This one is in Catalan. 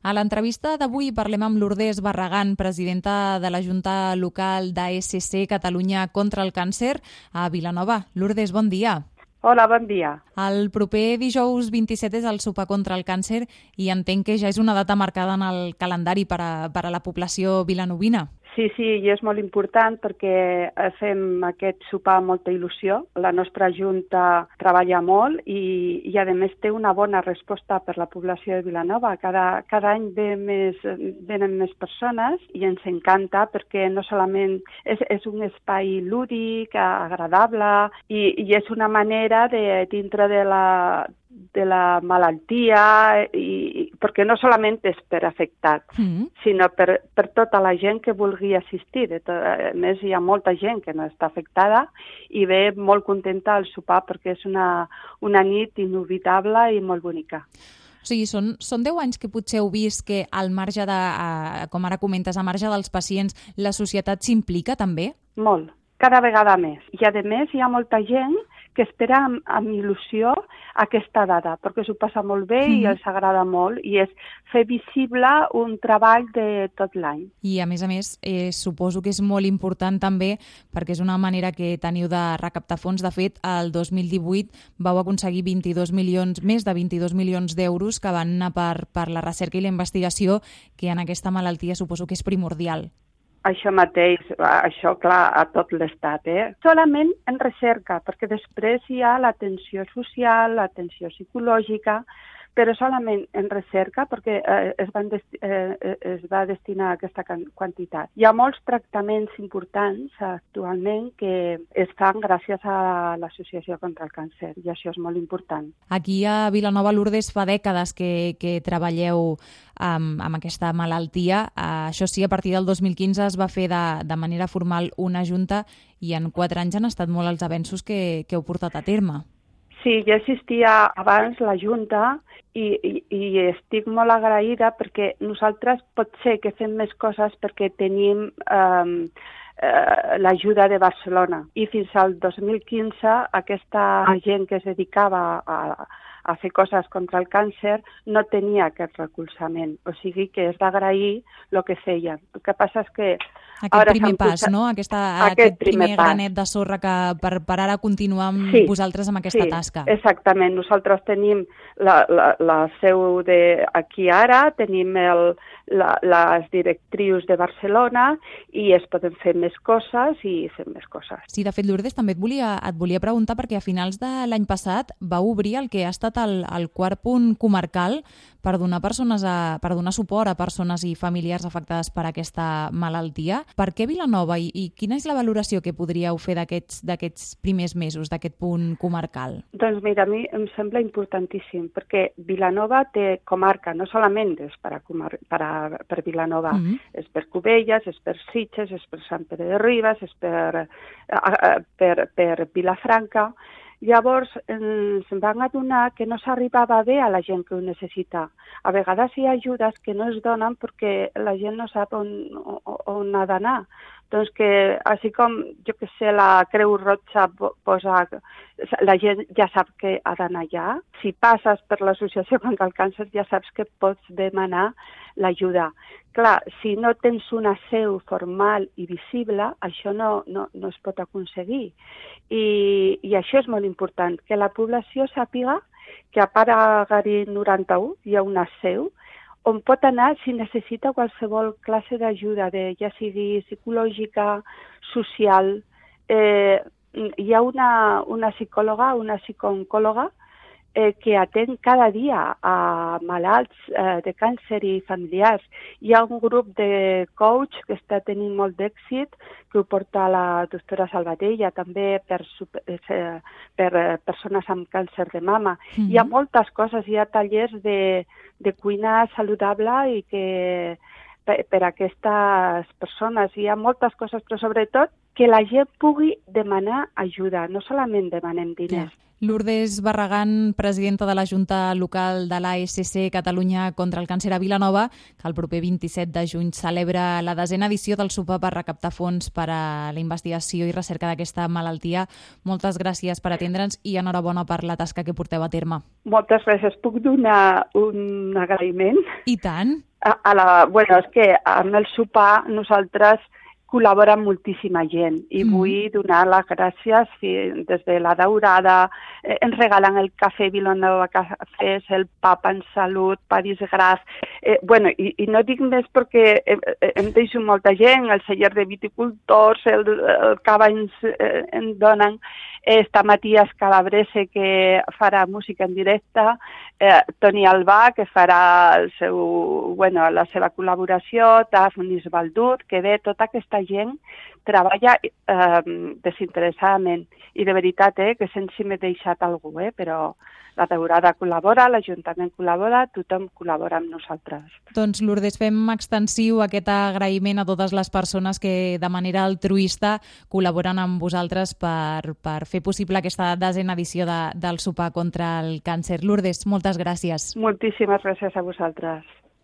A l'entrevista d'avui parlem amb Lourdes Barragán, presidenta de la Junta Local d'ASC Catalunya contra el Càncer a Vilanova. Lourdes, bon dia. Hola, bon dia. El proper dijous 27 és el sopar contra el càncer i entenc que ja és una data marcada en el calendari per a, per a la població vilanovina. Sí, sí, i és molt important perquè eh, fem aquest sopar amb molta il·lusió. La nostra Junta treballa molt i, i a més, té una bona resposta per la població de Vilanova. Cada, cada any ve més, venen més persones i ens encanta perquè no solament és, és un espai lúdic, agradable i, i és una manera de, dintre de la, de la malaltia, i, perquè no solament és per afectats, mm -hmm. sinó per, per tota la gent que vulgui assistir. De tot, a més, hi ha molta gent que no està afectada i ve molt contenta al sopar perquè és una, una nit inolvidable i molt bonica. O sigui, són, són 10 anys que potser heu vist que al marge de, a, com ara comentes, a marge dels pacients, la societat s'implica també? Molt, cada vegada més. I a més hi ha molta gent que espera amb, amb il·lusió aquesta dada, perquè s'ho passa molt bé mm. i els agrada molt, i és fer visible un treball de tot l'any. I a més a més, eh, suposo que és molt important també, perquè és una manera que teniu de recaptar fons. De fet, el 2018 vau aconseguir 22 milions, més de 22 milions d'euros que van anar per, per la recerca i la investigació, que en aquesta malaltia suposo que és primordial. Això mateix, això clar, a tot l'estat, eh? Solament en recerca, perquè després hi ha l'atenció social, l'atenció psicològica, però solament en recerca perquè eh, es, van eh, eh, es va destinar aquesta quantitat. Hi ha molts tractaments importants actualment que es fan gràcies a l'Associació contra el Càncer i això és molt important. Aquí a Vilanova Lourdes fa dècades que, que treballeu amb, amb aquesta malaltia. Uh, això sí, a partir del 2015 es va fer de, de manera formal una junta i en quatre anys han estat molt els avenços que, que heu portat a terme. Sí, ja existia abans la Junta i, i, i estic molt agraïda perquè nosaltres pot ser que fem més coses perquè tenim eh, eh, l'ajuda de Barcelona. I fins al 2015 aquesta gent que es dedicava a, a fer coses contra el càncer no tenia aquest recolzament. O sigui que és d'agrair el que feien. El que passa és que... Aquest ara primer pas, posat... no? Aquesta, aquest, aquest primer, primer granet de sorra que per, per ara continuar amb sí, vosaltres amb aquesta sí, tasca. exactament. Nosaltres tenim la, la, la seu de aquí ara, tenim el, la, les directrius de Barcelona i es poden fer més coses i fem més coses. Sí, de fet, Lourdes, també et volia, et volia preguntar perquè a finals de l'any passat va obrir el que ha estat el, el quart punt comarcal per donar, persones a, per donar suport a persones i familiars afectades per aquesta malaltia. Per què Vilanova i, i quina és la valoració que podríeu fer d'aquests primers mesos, d'aquest punt comarcal? Doncs mira, a mi em sembla importantíssim, perquè Vilanova té comarca, no solament és per, a comar per, a, per Vilanova, mm -hmm. és per Cubelles, és per Sitges, és per Sant Pere de Ribes, és per, per, per Vilafranca, Llavors ens van adonar que no s'arribava bé a la gent que ho necessita. A vegades hi ha ajudes que no es donen perquè la gent no sap on, on ha d'anar. Doncs que, així com, jo que sé, la Creu Roja posa... La gent ja sap que ha d'anar allà. Si passes per l'associació contra el càncer ja saps que pots demanar l'ajuda. Clar, si no tens una seu formal i visible, això no, no, no es pot aconseguir. I, I això és molt important, que la població sàpiga que a part a Gari 91 hi ha una seu on pot anar si necessita qualsevol classe d'ajuda, de, ja sigui psicològica, social. Eh, hi ha una, una psicòloga, una psicooncòloga, eh, que atén cada dia a malalts eh, de càncer i familiars. Hi ha un grup de coach que està tenint molt d'èxit, que ho porta la doctora Salvatella, també per, eh, per eh, persones amb càncer de mama. Mm -hmm. Hi ha moltes coses, hi ha tallers de, de cuina saludable i que per, per a aquestes persones. Hi ha moltes coses, però sobretot que la gent pugui demanar ajuda, no solament demanem diners. Yeah Lourdes Barragán, presidenta de la Junta Local de l'ASC Catalunya contra el Càncer a Vilanova, que el proper 27 de juny celebra la desena edició del sopar per recaptar fons per a la investigació i recerca d'aquesta malaltia. Moltes gràcies per atendre'ns i enhorabona per la tasca que porteu a terme. Moltes gràcies. Puc donar un agraïment? I tant. A, a la, bueno, és que amb el sopar nosaltres col·labora moltíssima gent i mm. vull donar les gràcies des de la Daurada, eh, ens regalen el cafè Vilanova Cafès, el papa en salut, París Gras, eh, bueno, i, i no dic més perquè eh, eh, em deixo molta gent, el celler de viticultors, el, el cava ens, eh, en donen, està Matías Calabrese que farà música en directe, eh, Toni Albà que farà el seu, bueno, la seva col·laboració, Taf Baldut, que ve tota aquesta gent treballa eh, desinteressadament i de veritat eh, que sense si m'he deixat algú, eh, però la Daurada col·labora, l'Ajuntament col·labora, tothom col·labora amb nosaltres. Doncs Lourdes, fem extensiu aquest agraïment a totes les persones que de manera altruista col·laboren amb vosaltres per, per fer possible aquesta desena edició de, del sopar contra el càncer. Lourdes, moltes gràcies. Moltíssimes gràcies a vosaltres.